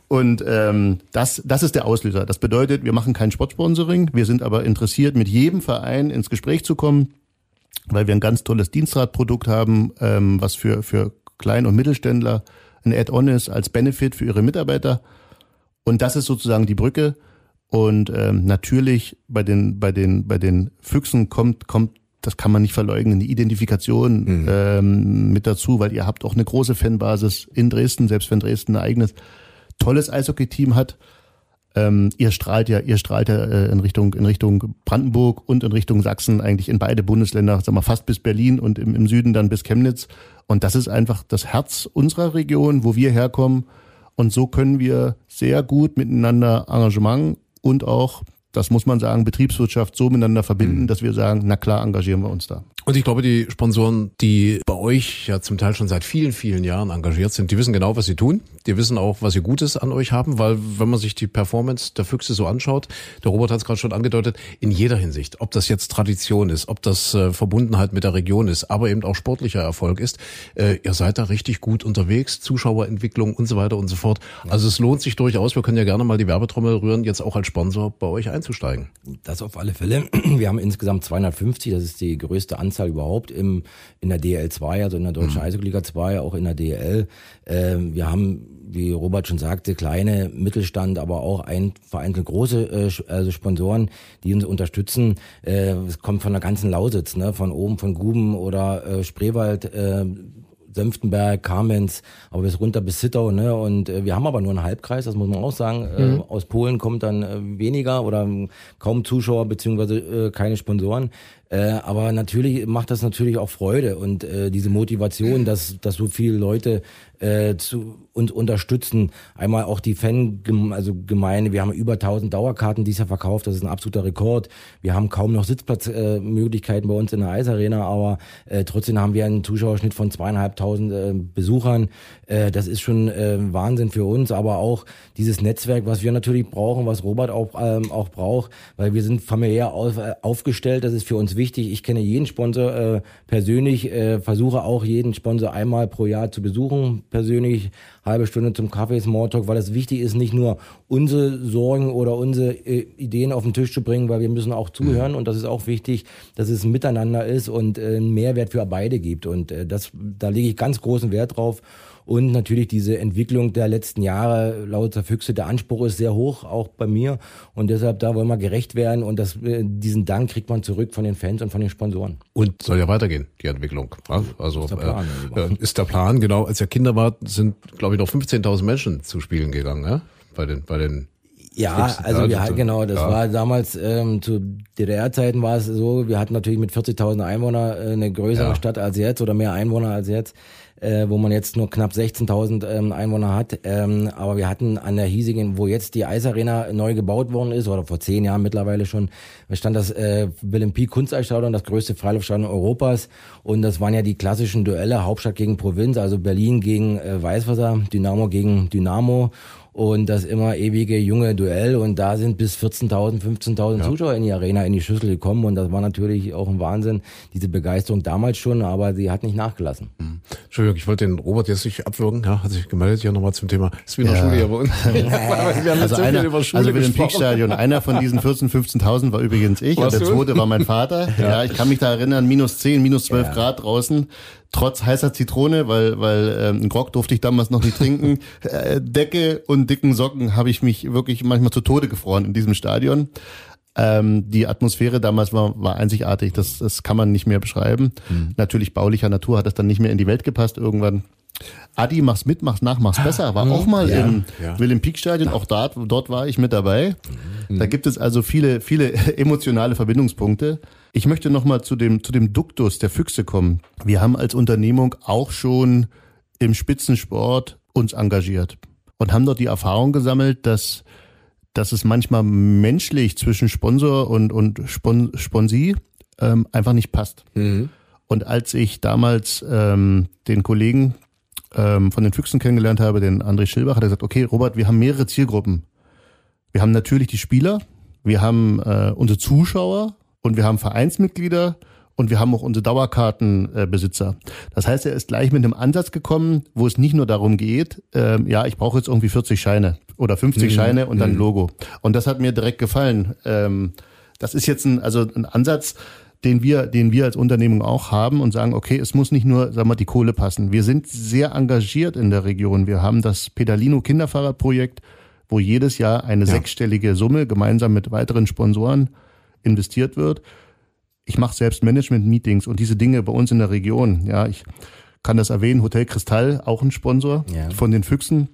Und ähm, das, das ist der Auslöser. Das bedeutet, wir machen kein Sportsponsoring, wir sind aber interessiert, mit jedem Verein ins Gespräch zu kommen, weil wir ein ganz tolles Dienstradprodukt haben, ähm, was für, für Klein- und Mittelständler ein Add-on ist als Benefit für ihre Mitarbeiter. Und das ist sozusagen die Brücke. Und ähm, natürlich bei den, bei den, bei den Füchsen kommt, kommt, das kann man nicht verleugnen, die Identifikation mhm. ähm, mit dazu, weil ihr habt auch eine große Fanbasis in Dresden, selbst wenn Dresden ein eigenes tolles Eishockey-Team hat. Ähm, ihr strahlt ja, ihr strahlt ja äh, in Richtung in Richtung Brandenburg und in Richtung Sachsen eigentlich in beide Bundesländer, sag mal fast bis Berlin und im, im Süden dann bis Chemnitz. Und das ist einfach das Herz unserer Region, wo wir herkommen. Und so können wir sehr gut miteinander Engagement und auch das muss man sagen, Betriebswirtschaft so miteinander verbinden, mhm. dass wir sagen, na klar, engagieren wir uns da. Und ich glaube, die Sponsoren, die bei euch ja zum Teil schon seit vielen, vielen Jahren engagiert sind, die wissen genau, was sie tun. Die wissen auch, was sie Gutes an euch haben, weil wenn man sich die Performance der Füchse so anschaut, der Robert hat es gerade schon angedeutet, in jeder Hinsicht, ob das jetzt Tradition ist, ob das äh, Verbundenheit mit der Region ist, aber eben auch sportlicher Erfolg ist, äh, ihr seid da richtig gut unterwegs, Zuschauerentwicklung und so weiter und so fort. Also es lohnt sich durchaus, wir können ja gerne mal die Werbetrommel rühren, jetzt auch als Sponsor bei euch einzusteigen. Das auf alle Fälle. Wir haben insgesamt 250, das ist die größte Anzahl überhaupt im, in der DL2, also in der Deutschen mhm. Eishockey-Liga 2, auch in der DL. Äh, wir haben, wie Robert schon sagte, kleine Mittelstand, aber auch ein vereinzelt große äh, also Sponsoren, die uns unterstützen. Äh, es kommt von der ganzen Lausitz, ne? von oben, von Guben oder äh, Spreewald, äh, Senftenberg, Kamenz, aber bis runter bis Zittau, ne? Und äh, wir haben aber nur einen Halbkreis, das muss man auch sagen. Äh, mhm. Äh, aus Polen kommt dann äh, weniger oder kaum Zuschauer beziehungsweise äh, keine Sponsoren. Äh, aber natürlich macht das natürlich auch Freude und äh, diese Motivation, dass, dass so viele Leute äh, zu uns unterstützen. Einmal auch die Fan, also. Wir haben über 1000 Dauerkarten dieses Jahr verkauft. Das ist ein absoluter Rekord. Wir haben kaum noch Sitzplatzmöglichkeiten äh, bei uns in der Eisarena, aber äh, trotzdem haben wir einen Zuschauerschnitt von zweieinhalbtausend äh, Besuchern. Äh, das ist schon äh, Wahnsinn für uns, aber auch dieses Netzwerk, was wir natürlich brauchen, was Robert auch, ähm, auch braucht, weil wir sind familiär auf, äh, aufgestellt. Das ist für uns wichtig. Ich kenne jeden Sponsor äh, persönlich, äh, versuche auch jeden Sponsor einmal pro Jahr zu besuchen, persönlich halbe Stunde zum Kaffee, Smalltalk, weil es wichtig ist, nicht nur unsere Sorgen oder unsere äh, Ideen auf den Tisch zu bringen, weil wir müssen auch zuhören mhm. und das ist auch wichtig, dass es ein Miteinander ist und äh, einen Mehrwert für beide gibt und äh, das, da lege ich ganz großen Wert drauf und natürlich diese Entwicklung der letzten Jahre, lauter Füchse, der Anspruch ist sehr hoch, auch bei mir. Und deshalb, da wollen wir gerecht werden. Und das, äh, diesen Dank kriegt man zurück von den Fans und von den Sponsoren. Und soll ja weitergehen, die Entwicklung. Also ist der Plan, äh, ist der Plan genau. Als er Kinder war, sind, glaube ich, noch 15.000 Menschen zu spielen gegangen, ja? bei den, bei den ja, also wir hatten, genau, das ja. war damals ähm, zu DDR-Zeiten war es so, wir hatten natürlich mit 40.000 Einwohner äh, eine größere ja. Stadt als jetzt oder mehr Einwohner als jetzt äh, wo man jetzt nur knapp 16.000 ähm, Einwohner hat. Ähm, aber wir hatten an der hiesigen, wo jetzt die Eisarena neu gebaut worden ist, oder vor zehn Jahren mittlerweile schon, stand das äh, Willem Pie Kunsteisstadion, das größte Freiluftstadion Europas. Und das waren ja die klassischen Duelle, Hauptstadt gegen Provinz, also Berlin gegen äh, Weißwasser, Dynamo gegen Dynamo und das immer ewige junge Duell und da sind bis 14.000, 15.000 ja. Zuschauer in die Arena, in die Schüssel gekommen und das war natürlich auch ein Wahnsinn, diese Begeisterung damals schon, aber sie hat nicht nachgelassen. Mhm. Entschuldigung, ich wollte den Robert jetzt nicht abwürgen, ja, hat sich gemeldet hier nochmal zum Thema, ist wie in der ja. Schule hier bei uns. Wir haben also so einer, über Schule also mit dem Peakstadion, einer von diesen 14.000, 15.000 war übrigens ich Warst und der zweite war mein Vater. Ja. ja. ich kann mich da erinnern, minus 10, minus 12 Grad draußen trotz heißer Zitrone, weil, weil ähm, einen Grog durfte ich damals noch nicht trinken. Äh, Decke und dicken Socken habe ich mich wirklich manchmal zu Tode gefroren in diesem Stadion. Ähm, die Atmosphäre damals war, war einzigartig, das, das kann man nicht mehr beschreiben. Mhm. Natürlich baulicher Natur hat das dann nicht mehr in die Welt gepasst irgendwann. Adi, mach's mit, mach's nach, mach's besser. War auch mal ja, im ja. Willem Peak Stadion, auch dort, dort war ich mit dabei. Mhm. Da gibt es also viele, viele emotionale Verbindungspunkte. Ich möchte nochmal zu dem, zu dem Duktus der Füchse kommen. Wir haben als Unternehmung auch schon im Spitzensport uns engagiert und haben dort die Erfahrung gesammelt, dass, dass es manchmal menschlich zwischen Sponsor und, und Spon Sponsi ähm, einfach nicht passt. Mhm. Und als ich damals ähm, den Kollegen ähm, von den Füchsen kennengelernt habe, den André Schilbach, hat er gesagt, okay, Robert, wir haben mehrere Zielgruppen. Wir haben natürlich die Spieler, wir haben äh, unsere Zuschauer und wir haben Vereinsmitglieder und wir haben auch unsere Dauerkartenbesitzer. Das heißt, er ist gleich mit einem Ansatz gekommen, wo es nicht nur darum geht, ähm, ja, ich brauche jetzt irgendwie 40 Scheine oder 50 mhm. Scheine und dann mhm. Logo. Und das hat mir direkt gefallen. Ähm, das ist jetzt ein, also ein Ansatz, den wir, den wir als Unternehmung auch haben und sagen, okay, es muss nicht nur, sagen wir, die Kohle passen. Wir sind sehr engagiert in der Region. Wir haben das Pedalino Kinderfahrradprojekt, wo jedes Jahr eine ja. sechsstellige Summe gemeinsam mit weiteren Sponsoren investiert wird. Ich mache selbst Management-Meetings und diese Dinge bei uns in der Region. Ja, ich kann das erwähnen. Hotel Kristall, auch ein Sponsor ja. von den Füchsen.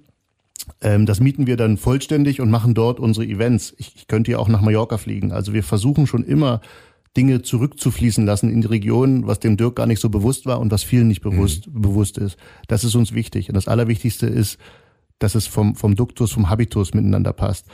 Ähm, das mieten wir dann vollständig und machen dort unsere Events. Ich, ich könnte ja auch nach Mallorca fliegen. Also wir versuchen schon immer Dinge zurückzufließen lassen in die Region, was dem Dirk gar nicht so bewusst war und was vielen nicht bewusst, mhm. bewusst ist. Das ist uns wichtig. Und das Allerwichtigste ist, dass es vom, vom Duktus, vom Habitus miteinander passt.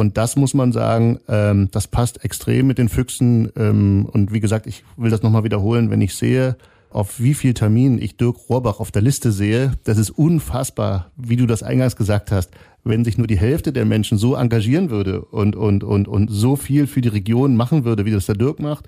Und das muss man sagen, ähm, das passt extrem mit den Füchsen. Ähm, und wie gesagt, ich will das nochmal wiederholen, wenn ich sehe, auf wie viel Terminen ich Dirk Rohrbach auf der Liste sehe, das ist unfassbar, wie du das eingangs gesagt hast. Wenn sich nur die Hälfte der Menschen so engagieren würde und, und, und, und so viel für die Region machen würde, wie das der Dirk macht,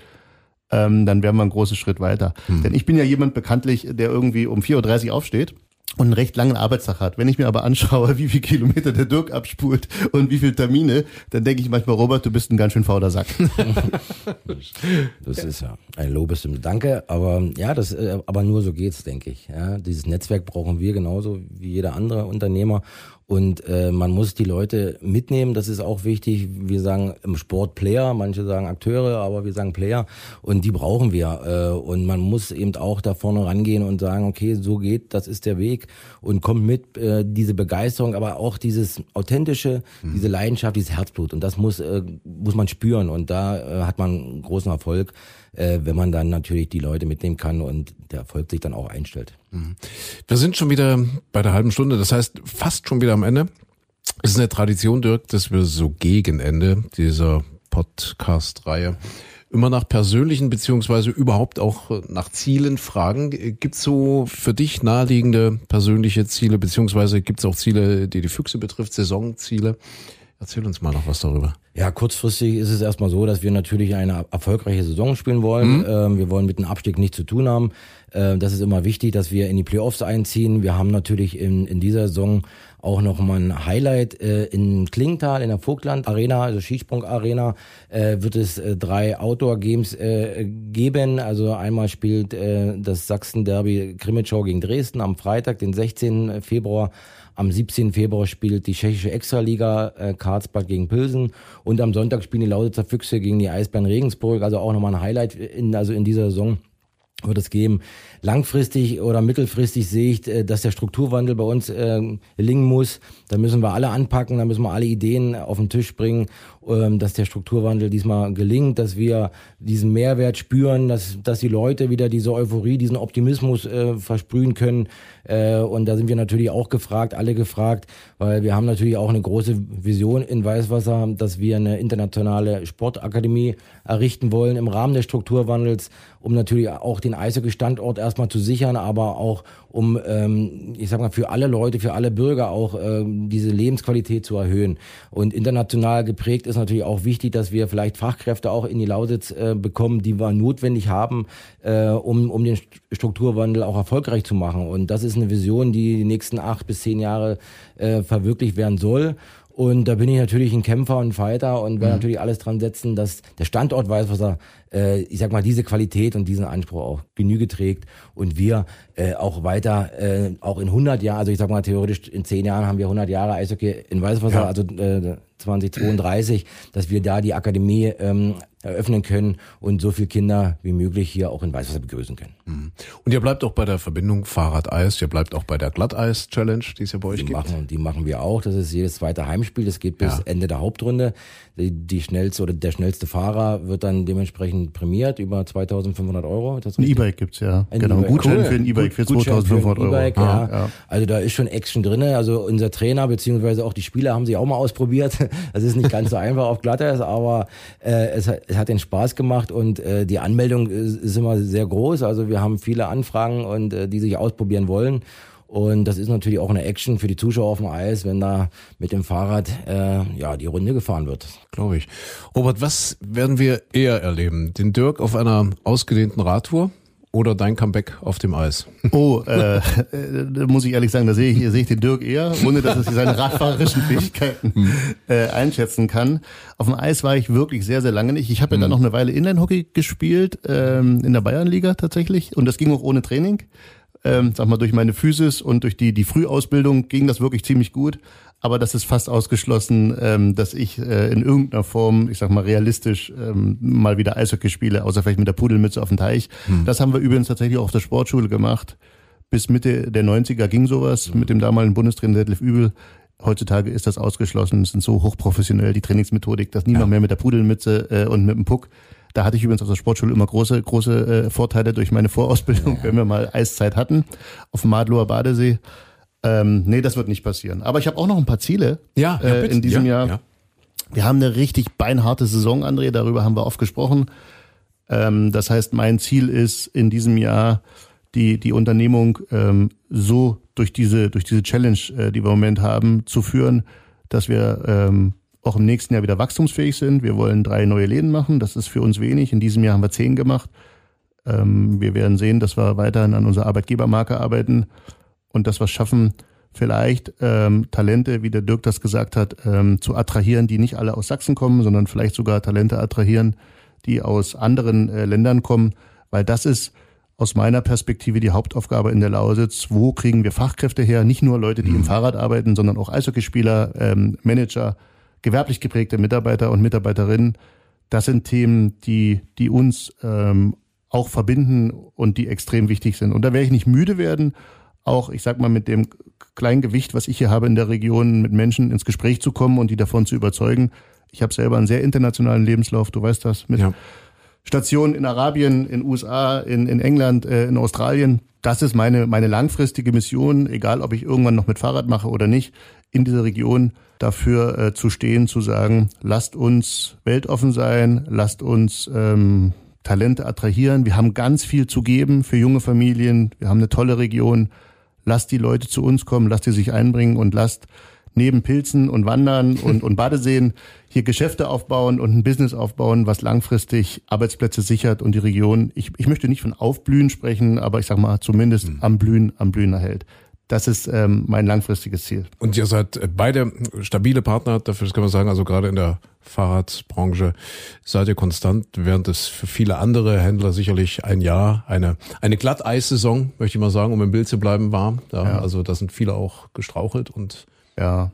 ähm, dann wären wir einen großen Schritt weiter. Hm. Denn ich bin ja jemand bekanntlich, der irgendwie um 4.30 Uhr aufsteht und einen recht langen Arbeitstag hat. Wenn ich mir aber anschaue, wie viel Kilometer der Dirk abspult und wie viel Termine, dann denke ich manchmal, Robert, du bist ein ganz schön fauler Sack. das ist ja ein Lobesstimme. Danke, aber ja, das, äh, aber nur so geht's, denke ich. Ja, dieses Netzwerk brauchen wir genauso wie jeder andere Unternehmer und äh, man muss die Leute mitnehmen, das ist auch wichtig. Wir sagen im Sport Player, manche sagen Akteure, aber wir sagen Player und die brauchen wir. Äh, und man muss eben auch da vorne rangehen und sagen, okay, so geht, das ist der Weg und kommt mit äh, diese Begeisterung, aber auch dieses authentische, mhm. diese Leidenschaft, dieses Herzblut. Und das muss, äh, muss man spüren und da äh, hat man großen Erfolg äh, wenn man dann natürlich die Leute mitnehmen kann und der Erfolg sich dann auch einstellt. Mhm. Wir sind schon wieder bei der halben Stunde, das heißt fast schon wieder am Ende. Es ist eine Tradition, Dirk, dass wir so gegen Ende dieser Podcast-Reihe immer nach persönlichen beziehungsweise überhaupt auch nach Zielen fragen. Gibt es so für dich naheliegende persönliche Ziele beziehungsweise gibt es auch Ziele, die die Füchse betrifft, Saisonziele? Erzähl uns mal noch was darüber. Ja, kurzfristig ist es erstmal so, dass wir natürlich eine erfolgreiche Saison spielen wollen. Mhm. Ähm, wir wollen mit dem Abstieg nichts zu tun haben. Ähm, das ist immer wichtig, dass wir in die Playoffs einziehen. Wir haben natürlich in, in dieser Saison auch noch mal ein Highlight äh, in Klingenthal in der Vogtland Arena, also Skisprung Arena, äh, wird es äh, drei Outdoor Games äh, geben. Also einmal spielt äh, das Sachsen Derby Krimitschau gegen Dresden am Freitag, den 16. Februar. Am 17. Februar spielt die tschechische Extraliga äh, Karlsbad gegen Pilsen und am Sonntag spielen die Lausitzer Füchse gegen die Eisbären Regensburg. Also auch nochmal ein Highlight in, also in dieser Saison wird es geben. Langfristig oder mittelfristig sehe ich, äh, dass der Strukturwandel bei uns äh, gelingen muss. Da müssen wir alle anpacken, da müssen wir alle Ideen auf den Tisch bringen, dass der Strukturwandel diesmal gelingt, dass wir diesen Mehrwert spüren, dass, dass die Leute wieder diese Euphorie, diesen Optimismus äh, versprühen können, äh, und da sind wir natürlich auch gefragt, alle gefragt, weil wir haben natürlich auch eine große Vision in Weißwasser, dass wir eine internationale Sportakademie errichten wollen im Rahmen des Strukturwandels, um natürlich auch den Eishockey-Standort erstmal zu sichern, aber auch um, ähm, ich sag mal, für alle Leute, für alle Bürger auch ähm, diese Lebensqualität zu erhöhen. Und international geprägt ist natürlich auch wichtig, dass wir vielleicht Fachkräfte auch in die Lausitz äh, bekommen, die wir notwendig haben, äh, um, um den Strukturwandel auch erfolgreich zu machen. Und das ist eine Vision, die die nächsten acht bis zehn Jahre äh, verwirklicht werden soll. Und da bin ich natürlich ein Kämpfer und Fighter und werde mhm. natürlich alles dran setzen, dass der Standort weiß, was er, äh, ich sag mal, diese Qualität und diesen Anspruch auch Genüge trägt und wir äh, auch weiter, äh, auch in 100 Jahren, also ich sag mal theoretisch in 10 Jahren haben wir 100 Jahre Eishockey in Weißwasser, ja. also äh, 2032, dass wir da die Akademie ähm, eröffnen können und so viele Kinder wie möglich hier auch in Weißwasser begrüßen können. Mhm. Und ihr bleibt auch bei der Verbindung Fahrrad-Eis, ihr bleibt auch bei der Glatteis-Challenge, die es ja bei euch die gibt. Machen, die machen wir auch, das ist jedes zweite Heimspiel, das geht bis ja. Ende der Hauptrunde. Die, die, schnellste oder der schnellste Fahrer wird dann dementsprechend prämiert über 2500 Euro. ein E-Bike gibt's ja, ein genau, e Gutschein cool. für ein E-Bike für 2500 Euro. E ja. ja. Also da ist schon Action drinne. also unser Trainer beziehungsweise auch die Spieler haben sich auch mal ausprobiert. Das ist nicht ganz so einfach auf Glatteis, aber äh, es, hat, es hat den Spaß gemacht und äh, die Anmeldung ist, ist immer sehr groß. Also wir haben viele Anfragen und äh, die sich ausprobieren wollen. Und das ist natürlich auch eine Action für die Zuschauer auf dem Eis, wenn da mit dem Fahrrad äh, ja die Runde gefahren wird. Glaube ich. Robert, was werden wir eher erleben? Den Dirk auf einer ausgedehnten Radtour oder dein Comeback auf dem Eis? Oh, äh, da muss ich ehrlich sagen, da sehe ich, sehe ich den Dirk eher, ohne dass er seine radfahrerischen Fähigkeiten äh, einschätzen kann. Auf dem Eis war ich wirklich sehr, sehr lange nicht. Ich habe ja dann noch eine Weile Inline-Hockey gespielt, ähm, in der Bayernliga tatsächlich. Und das ging auch ohne Training ähm, sag mal, durch meine Physis und durch die, die Frühausbildung ging das wirklich ziemlich gut. Aber das ist fast ausgeschlossen, ähm, dass ich äh, in irgendeiner Form, ich sag mal realistisch, ähm, mal wieder Eishockey spiele, außer vielleicht mit der Pudelmütze auf dem Teich. Hm. Das haben wir übrigens tatsächlich auch auf der Sportschule gemacht. Bis Mitte der 90er ging sowas mit dem damaligen Bundestrainer Detlef Übel. Heutzutage ist das ausgeschlossen. Es sind so hochprofessionell die Trainingsmethodik, dass niemand ja. mehr mit der Pudelmütze äh, und mit dem Puck da hatte ich übrigens auf der Sportschule immer große, große äh, Vorteile durch meine Vorausbildung, wenn wir mal Eiszeit hatten auf dem Madlower Badesee. Ähm, nee, das wird nicht passieren. Aber ich habe auch noch ein paar Ziele ja, ja äh, in diesem ja, Jahr. Ja. Wir haben eine richtig beinharte Saison, André, darüber haben wir oft gesprochen. Ähm, das heißt, mein Ziel ist in diesem Jahr die, die Unternehmung ähm, so durch diese, durch diese Challenge, äh, die wir im Moment haben, zu führen, dass wir ähm, auch im nächsten Jahr wieder wachstumsfähig sind. Wir wollen drei neue Läden machen. Das ist für uns wenig. In diesem Jahr haben wir zehn gemacht. Ähm, wir werden sehen, dass wir weiterhin an unserer Arbeitgebermarke arbeiten und dass wir schaffen, vielleicht ähm, Talente, wie der Dirk das gesagt hat, ähm, zu attrahieren, die nicht alle aus Sachsen kommen, sondern vielleicht sogar Talente attrahieren, die aus anderen äh, Ländern kommen, weil das ist aus meiner Perspektive die Hauptaufgabe in der Lausitz. Wo kriegen wir Fachkräfte her? Nicht nur Leute, die mhm. im Fahrrad arbeiten, sondern auch Eishockeyspieler, ähm, Manager, gewerblich geprägte Mitarbeiter und Mitarbeiterinnen, das sind Themen, die, die uns ähm, auch verbinden und die extrem wichtig sind. Und da werde ich nicht müde werden, auch, ich sag mal, mit dem kleinen Gewicht, was ich hier habe in der Region, mit Menschen ins Gespräch zu kommen und die davon zu überzeugen. Ich habe selber einen sehr internationalen Lebenslauf, du weißt das, mit ja. Stationen in Arabien, in USA, in, in England, äh, in Australien. Das ist meine, meine langfristige Mission, egal ob ich irgendwann noch mit Fahrrad mache oder nicht, in dieser Region dafür äh, zu stehen, zu sagen, lasst uns weltoffen sein, lasst uns ähm, Talente attrahieren. Wir haben ganz viel zu geben für junge Familien. Wir haben eine tolle Region. Lasst die Leute zu uns kommen, lasst die sich einbringen und lasst neben Pilzen und Wandern und, und Badeseen hier Geschäfte aufbauen und ein Business aufbauen, was langfristig Arbeitsplätze sichert und die Region, ich, ich möchte nicht von Aufblühen sprechen, aber ich sag mal zumindest mhm. am Blühen, am Blühen erhält. Das ist ähm, mein langfristiges Ziel. Und ihr seid beide stabile Partner, dafür kann man sagen, also gerade in der Fahrradbranche seid ihr konstant, während es für viele andere Händler sicherlich ein Jahr, eine, eine Glatteissaison, möchte ich mal sagen, um im Bild zu bleiben, war. Da, ja. Also da sind viele auch gestrauchelt und ja.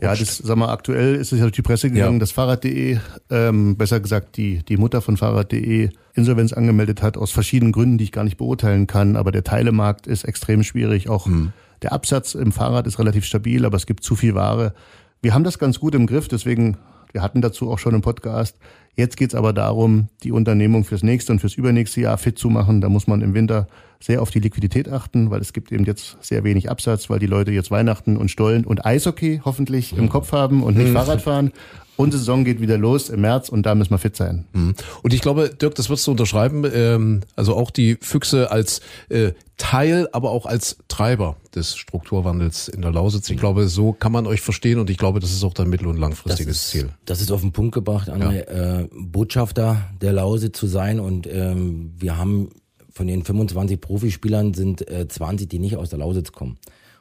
Ja, das, sag mal, aktuell ist es ja durch die Presse gegangen, ja. dass Fahrrad.de, ähm, besser gesagt die, die Mutter von Fahrrad.de, Insolvenz angemeldet hat, aus verschiedenen Gründen, die ich gar nicht beurteilen kann. Aber der Teilemarkt ist extrem schwierig. Auch hm. Der Absatz im Fahrrad ist relativ stabil, aber es gibt zu viel Ware. Wir haben das ganz gut im Griff, deswegen, wir hatten dazu auch schon einen Podcast. Jetzt geht's aber darum, die Unternehmung fürs nächste und fürs übernächste Jahr fit zu machen. Da muss man im Winter sehr auf die Liquidität achten, weil es gibt eben jetzt sehr wenig Absatz, weil die Leute jetzt Weihnachten und Stollen und Eishockey hoffentlich im Kopf haben und nicht Fahrrad fahren. Unsere Saison geht wieder los im März und da müssen wir fit sein. Mhm. Und ich glaube, Dirk, das wirst du unterschreiben, ähm, also auch die Füchse als äh, Teil, aber auch als Treiber des Strukturwandels in der Lausitz. Ich glaube, so kann man euch verstehen und ich glaube, das ist auch dein mittel- und langfristiges das ist, Ziel. Das ist auf den Punkt gebracht, André, ja. äh, Botschafter der Lausitz zu sein und ähm, wir haben von den 25 Profispielern sind äh, 20, die nicht aus der Lausitz kommen.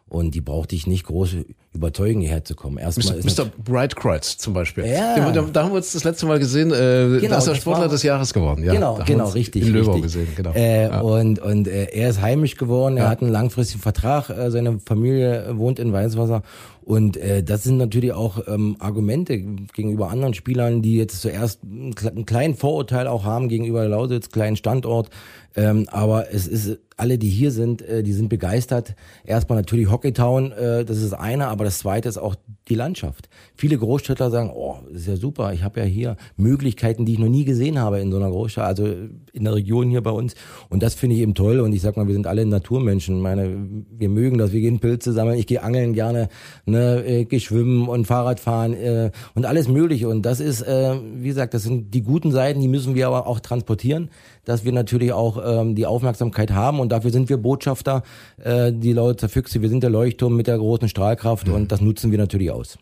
Und die brauchte ich nicht groß überzeugen, hierher zu kommen. Erstmal Mr. Mr. Brightkreuz zum Beispiel. Ja. Da, da, haben wir uns das letzte Mal gesehen. Äh, genau, da ist er Sportler war, des Jahres geworden. Ja, genau, genau, richtig. In Löbau gesehen, genau. Äh, ja. Und, und äh, er ist heimisch geworden. Er ja. hat einen langfristigen Vertrag. Äh, seine Familie wohnt in Weißwasser. Und äh, das sind natürlich auch ähm, Argumente gegenüber anderen Spielern, die jetzt zuerst einen kleinen Vorurteil auch haben gegenüber Lausitz, kleinen Standort. Ähm, aber es ist alle, die hier sind, äh, die sind begeistert. Erstmal natürlich Hockeytown, äh, das ist eine, aber das zweite ist auch die Landschaft. Viele Großstädter sagen, oh, das ist ja super, ich habe ja hier Möglichkeiten, die ich noch nie gesehen habe in so einer Großstadt, also in der Region hier bei uns. Und das finde ich eben toll. Und ich sag mal, wir sind alle Naturmenschen. Ich meine, wir mögen das, wir gehen Pilze sammeln, ich gehe angeln gerne. Ne? äh, Geschwimmen und Fahrradfahren äh, und alles mögliche. Und das ist, äh, wie gesagt, das sind die guten Seiten, die müssen wir aber auch transportieren, dass wir natürlich auch ähm, die Aufmerksamkeit haben und dafür sind wir Botschafter, äh, die Lausitzer Füchse, wir sind der Leuchtturm mit der großen Strahlkraft mhm. und das nutzen wir natürlich aus.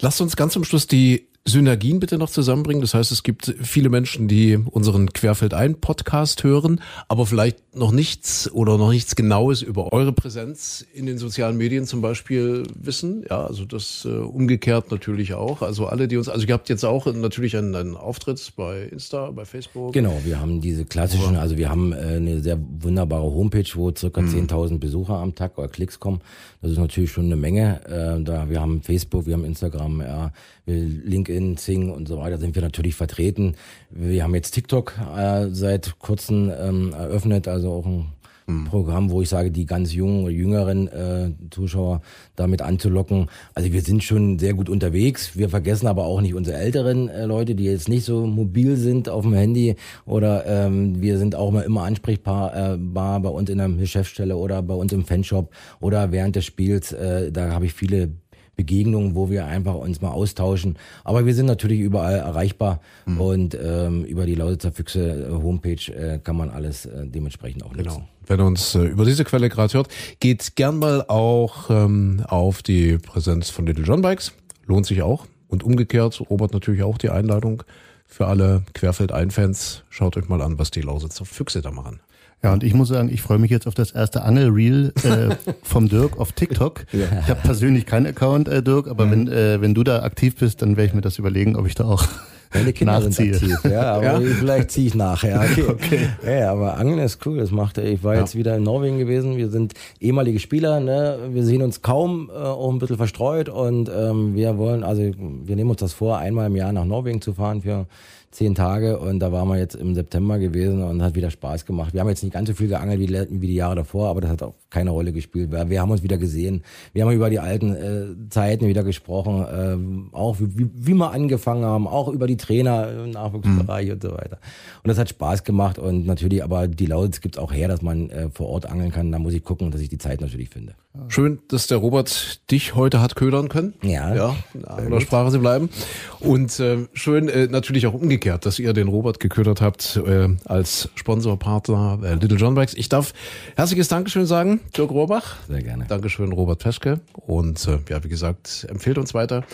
Lasst uns ganz zum Schluss die Synergien bitte noch zusammenbringen. Das heißt, es gibt viele Menschen, die unseren Querfeld ein Podcast hören, aber vielleicht noch nichts oder noch nichts Genaues über eure Präsenz in den sozialen Medien zum Beispiel wissen. Ja, also das äh, umgekehrt natürlich auch. Also alle, die uns, also ihr habt jetzt auch natürlich einen, einen Auftritt bei Insta, bei Facebook. Genau, wir haben diese klassischen, also wir haben äh, eine sehr wunderbare Homepage, wo circa mhm. 10.000 Besucher am Tag oder Klicks kommen. Das ist natürlich schon eine Menge. Äh, da wir haben Facebook, wir haben Instagram, ja, LinkedIn, Zing und so weiter sind wir natürlich vertreten. Wir haben jetzt TikTok äh, seit kurzem ähm, eröffnet, also auch ein mhm. Programm, wo ich sage, die ganz jungen oder jüngeren äh, Zuschauer damit anzulocken. Also wir sind schon sehr gut unterwegs. Wir vergessen aber auch nicht unsere älteren äh, Leute, die jetzt nicht so mobil sind auf dem Handy oder ähm, wir sind auch mal immer ansprechbar äh, bei uns in der Geschäftsstelle oder bei uns im Fanshop oder während des Spiels. Äh, da habe ich viele Begegnungen, wo wir einfach uns mal austauschen. Aber wir sind natürlich überall erreichbar mhm. und ähm, über die Lausitzer Füchse äh, Homepage äh, kann man alles äh, dementsprechend auch nutzen. Genau. Wenn ihr uns äh, über diese Quelle gerade hört, geht gern mal auch ähm, auf die Präsenz von Little John Bikes. Lohnt sich auch. Und umgekehrt, Robert natürlich auch die Einladung für alle Querfeld-Ein-Fans. Schaut euch mal an, was die Lausitzer Füchse da machen. Ja, und ich muss sagen, ich freue mich jetzt auf das erste Angelreel äh, vom Dirk auf TikTok. Ja. Ich habe persönlich keinen Account, äh, Dirk, aber mhm. wenn, äh, wenn du da aktiv bist, dann werde ich mir das überlegen, ob ich da auch meine Kinder nachziehe. sind aktiv, ja, aber ja? vielleicht ziehe ich nach, ja. Okay. okay. Ja, aber Angeln ist cool, das macht ich war ja. jetzt wieder in Norwegen gewesen, wir sind ehemalige Spieler, ne? Wir sehen uns kaum äh, auch ein bisschen verstreut und ähm, wir wollen, also wir nehmen uns das vor, einmal im Jahr nach Norwegen zu fahren für zehn Tage und da waren wir jetzt im September gewesen und hat wieder Spaß gemacht. Wir haben jetzt nicht ganz so viel geangelt wie, wie die Jahre davor, aber das hat auch keine Rolle gespielt. Wir, haben uns wieder gesehen. Wir haben über die alten äh, Zeiten wieder gesprochen, äh, auch wie, wie wir angefangen haben, auch über die Trainer im Nachwuchsbereich mhm. und so weiter. Und das hat Spaß gemacht und natürlich, aber die Lausitz gibt es auch her, dass man äh, vor Ort angeln kann. Da muss ich gucken, dass ich die Zeit natürlich finde. Schön, dass der Robert dich heute hat ködern können. Ja. Ja, in anderer Sprache sie bleiben. Und äh, schön äh, natürlich auch umgekehrt, dass ihr den Robert geködert habt äh, als Sponsorpartner äh, Little John Bikes. Ich darf herzliches Dankeschön sagen, Dirk Rohrbach. Sehr gerne. Dankeschön, Robert Peschke. Und äh, ja, wie gesagt, empfehlt uns weiter.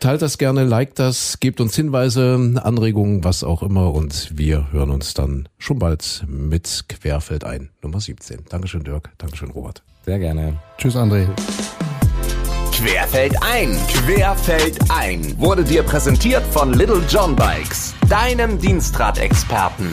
Teilt das gerne, liked das, gebt uns Hinweise, Anregungen, was auch immer. Und wir hören uns dann schon bald mit Querfeld ein, Nummer 17. Dankeschön, Dirk. Dankeschön, Robert. Sehr gerne. Tschüss, André. Querfeld ein, Querfeld ein wurde dir präsentiert von Little John Bikes, deinem Dienstradexperten.